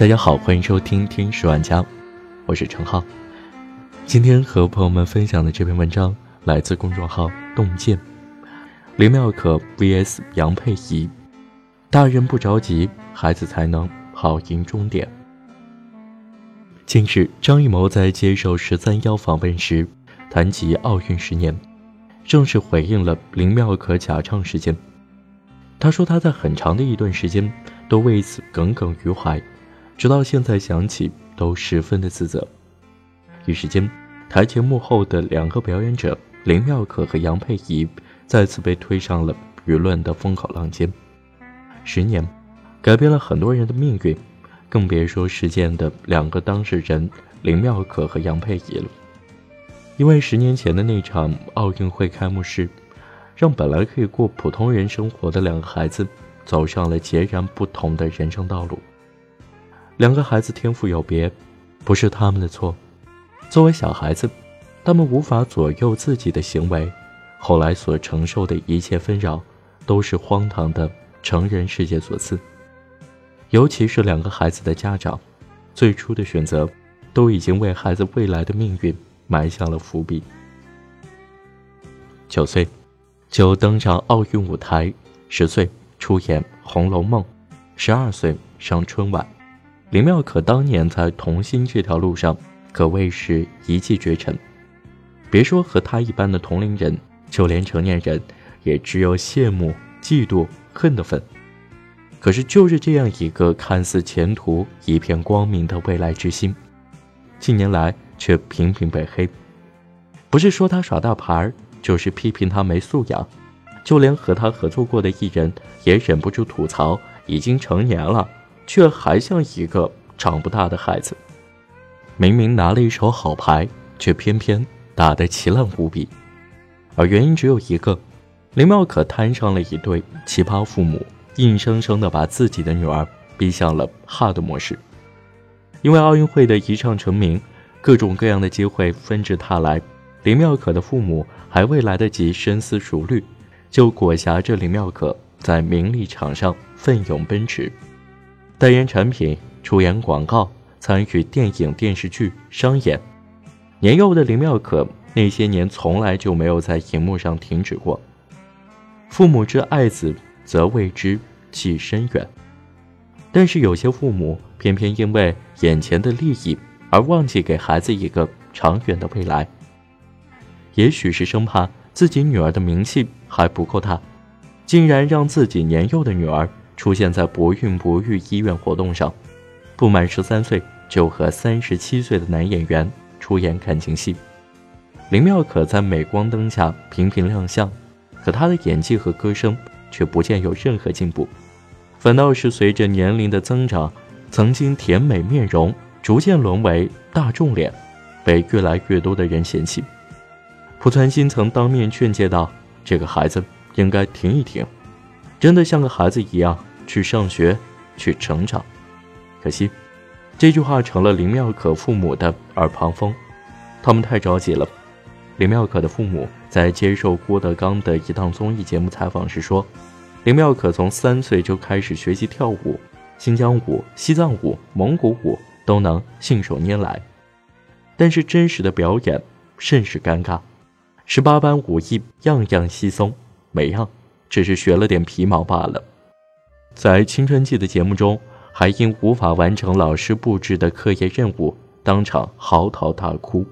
大家好，欢迎收听《天使玩家》，我是陈浩。今天和朋友们分享的这篇文章来自公众号“洞见”。林妙可 VS 杨佩仪，大人不着急，孩子才能跑赢终点。近日，张艺谋在接受十三幺访问时，谈及奥运十年，正式回应了林妙可假唱事件。他说，他在很长的一段时间都为此耿耿于怀。直到现在想起，都十分的自责。一时间，台前幕后的两个表演者林妙可和杨佩仪再次被推上了舆论的风口浪尖。十年，改变了很多人的命运，更别说事件的两个当事人林妙可和杨佩仪了。因为十年前的那场奥运会开幕式，让本来可以过普通人生活的两个孩子，走上了截然不同的人生道路。两个孩子天赋有别，不是他们的错。作为小孩子，他们无法左右自己的行为，后来所承受的一切纷扰，都是荒唐的成人世界所赐。尤其是两个孩子的家长，最初的选择，都已经为孩子未来的命运埋下了伏笔。九岁，就登上奥运舞台；十岁出演《红楼梦》；十二岁上春晚。林妙可当年在童星这条路上可谓是一骑绝尘，别说和她一般的同龄人，就连成年人也只有羡慕、嫉妒、恨的份。可是就是这样一个看似前途一片光明的未来之星，近年来却频频被黑，不是说他耍大牌，就是批评他没素养，就连和他合作过的艺人也忍不住吐槽：已经成年了。却还像一个长不大的孩子。明明拿了一手好牌，却偏偏打得奇烂无比。而原因只有一个：林妙可摊上了一对奇葩父母，硬生生的把自己的女儿逼向了 hard 模式。因为奥运会的一唱成名，各种各样的机会纷至沓来，林妙可的父母还未来得及深思熟虑，就裹挟着林妙可在名利场上奋勇奔驰。代言产品、出演广告、参与电影、电视剧、商演，年幼的林妙可那些年从来就没有在荧幕上停止过。父母之爱子，则为之计深远。但是有些父母偏偏因为眼前的利益而忘记给孩子一个长远的未来。也许是生怕自己女儿的名气还不够大，竟然让自己年幼的女儿。出现在不孕不育医院活动上，不满十三岁就和三十七岁的男演员出演感情戏。林妙可在镁光灯下频频亮相，可她的演技和歌声却不见有任何进步，反倒是随着年龄的增长，曾经甜美面容逐渐沦为大众脸，被越来越多的人嫌弃。濮存昕曾当面劝诫道：“这个孩子应该停一停，真的像个孩子一样。”去上学，去成长。可惜，这句话成了林妙可父母的耳旁风。他们太着急了。林妙可的父母在接受郭德纲的一档综艺节目采访时说：“林妙可从三岁就开始学习跳舞，新疆舞、西藏舞、蒙古舞都能信手拈来。但是真实的表演甚是尴尬，十八般武艺样样稀松，每样只是学了点皮毛罢了。”在青春期的节目中，还因无法完成老师布置的课业任务，当场嚎啕大哭。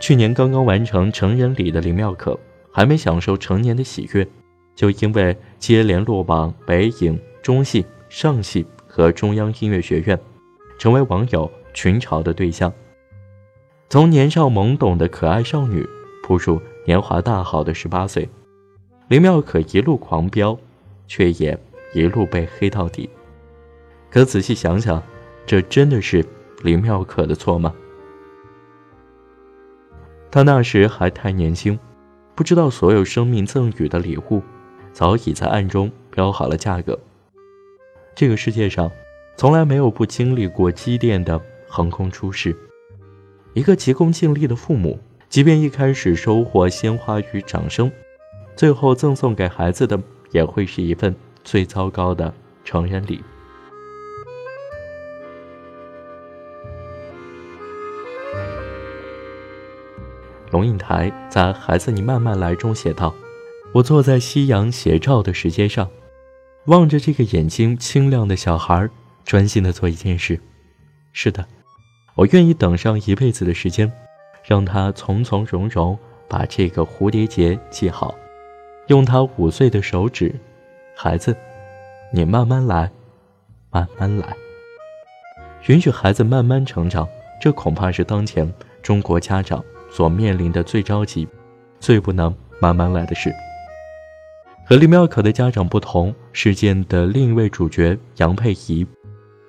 去年刚刚完成成人礼的林妙可，还没享受成年的喜悦，就因为接连落榜北影、中戏、上戏和中央音乐学院，成为网友群嘲的对象。从年少懵懂的可爱少女，步入年华大好的十八岁，林妙可一路狂飙，却也。一路被黑到底，可仔细想想，这真的是林妙可的错吗？他那时还太年轻，不知道所有生命赠予的礼物，早已在暗中标好了价格。这个世界上，从来没有不经历过积淀的横空出世。一个急功近利的父母，即便一开始收获鲜花与掌声，最后赠送给孩子的，也会是一份。最糟糕的成人礼。龙应台在孩子你慢慢来中写道，我坐在夕阳斜照的石阶上，望着这个眼睛清亮的小孩，专心的做一件事。是的，我愿意等上一辈子的时间，让他从从容容把这个蝴蝶结系好，用他五岁的手指。孩子，你慢慢来，慢慢来，允许孩子慢慢成长。这恐怕是当前中国家长。”所面临的最着急、最不能慢慢来的事。和李妙可的家长不同，事件的另一位主角杨佩仪，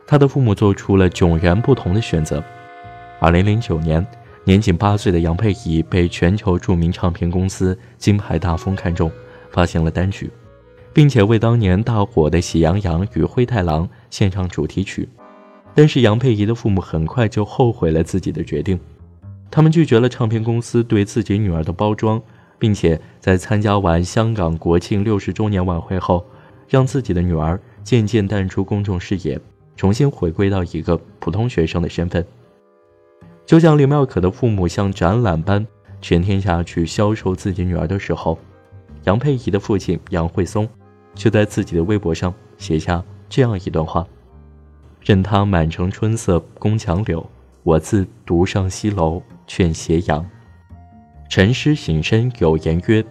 她的父母做出了迥然不同的选择。二零零九年，年仅八岁的杨佩仪被全球著名唱片公司金牌大风看中，发行了单曲，并且为当年大火的《喜羊羊与灰太狼》献唱主题曲。但是杨佩仪的父母很快就后悔了自己的决定。他们拒绝了唱片公司对自己女儿的包装，并且在参加完香港国庆六十周年晚会后，让自己的女儿渐渐淡出公众视野，重新回归到一个普通学生的身份。就像李妙可的父母像展览般全天下去销售自己女儿的时候，杨佩仪的父亲杨慧松就在自己的微博上写下这样一段话：“任他满城春色宫墙柳，我自独上西楼。”劝斜阳，沉诗醒身有言曰：“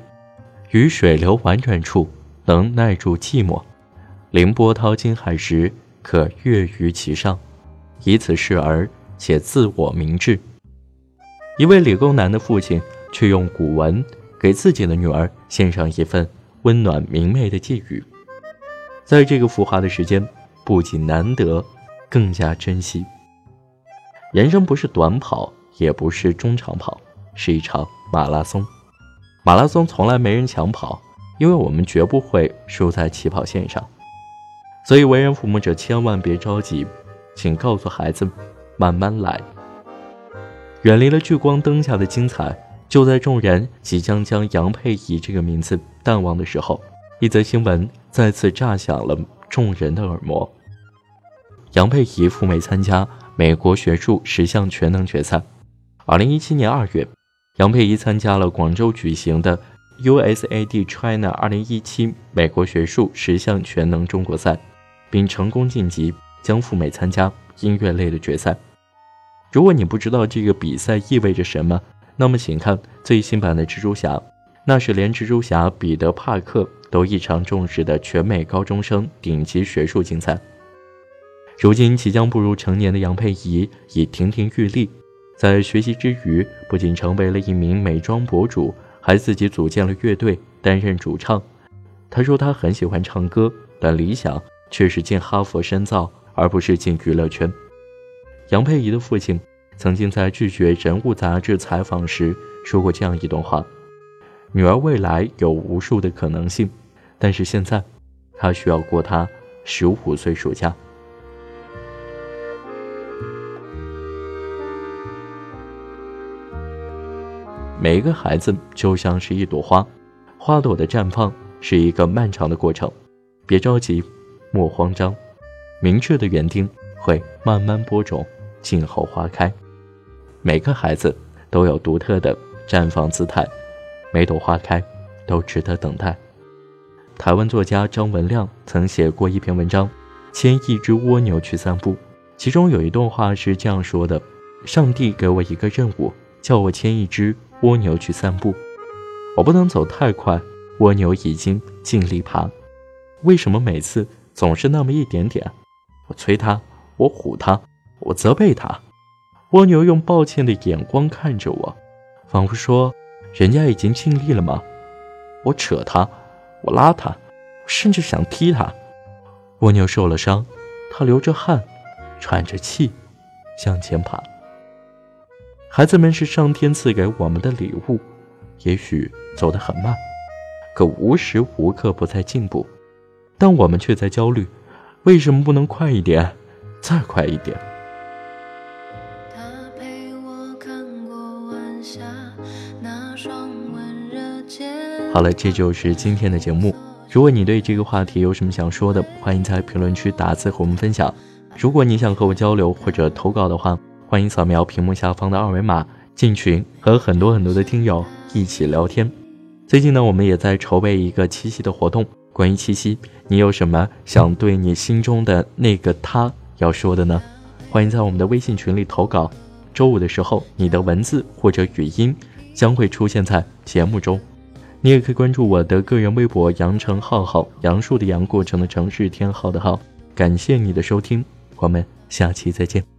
于水流婉转处，能耐住寂寞；凌波涛惊海时，可跃于其上。以此示儿，且自我明志。”一位理工男的父亲，却用古文给自己的女儿献上一份温暖明媚的寄语。在这个浮华的时间，不仅难得，更加珍惜。人生不是短跑。也不是中长跑，是一场马拉松。马拉松从来没人抢跑，因为我们绝不会输在起跑线上。所以，为人父母者千万别着急，请告诉孩子，慢慢来。远离了聚光灯下的精彩，就在众人即将将杨佩仪这个名字淡忘的时候，一则新闻再次炸响了众人的耳膜：杨佩仪赴美参加美国学术十项全能决赛。二零一七年二月，杨佩仪参加了广州举行的 USAD China 二零一七美国学术十项全能中国赛，并成功晋级，将赴美参加音乐类的决赛。如果你不知道这个比赛意味着什么，那么请看最新版的蜘蛛侠，那是连蜘蛛侠彼得·帕克都异常重视的全美高中生顶级学术竞赛。如今即将步入成年的杨佩仪已亭亭玉立。在学习之余，不仅成为了一名美妆博主，还自己组建了乐队，担任主唱。他说他很喜欢唱歌，但理想却是进哈佛深造，而不是进娱乐圈。杨佩仪的父亲曾经在拒绝《人物》杂志采访时说过这样一段话：“女儿未来有无数的可能性，但是现在，她需要过她十五岁暑假。”每一个孩子就像是一朵花，花朵的绽放是一个漫长的过程，别着急，莫慌张，明确的园丁会慢慢播种，静候花开。每个孩子都有独特的绽放姿态，每朵花开都值得等待。台湾作家张文亮曾写过一篇文章，牵一只蜗牛去散步，其中有一段话是这样说的：“上帝给我一个任务，叫我牵一只。”蜗牛去散步，我不能走太快。蜗牛已经尽力爬，为什么每次总是那么一点点？我催它，我唬它，我责备它。蜗牛用抱歉的眼光看着我，仿佛说：“人家已经尽力了吗？”我扯它，我拉它，甚至想踢它。蜗牛受了伤，它流着汗，喘着气，向前爬。孩子们是上天赐给我们的礼物，也许走得很慢，可无时无刻不在进步，但我们却在焦虑，为什么不能快一点，再快一点？好了，这就是今天的节目。如果你对这个话题有什么想说的，欢迎在评论区打字和我们分享。如果你想和我交流或者投稿的话，欢迎扫描屏幕下方的二维码，进群和很多很多的听友一起聊天。最近呢，我们也在筹备一个七夕的活动。关于七夕，你有什么想对你心中的那个他要说的呢？欢迎在我们的微信群里投稿。周五的时候，你的文字或者语音将会出现在节目中。你也可以关注我的个人微博“杨成浩浩”，杨树的杨，过程的城市天浩的浩。感谢你的收听，我们下期再见。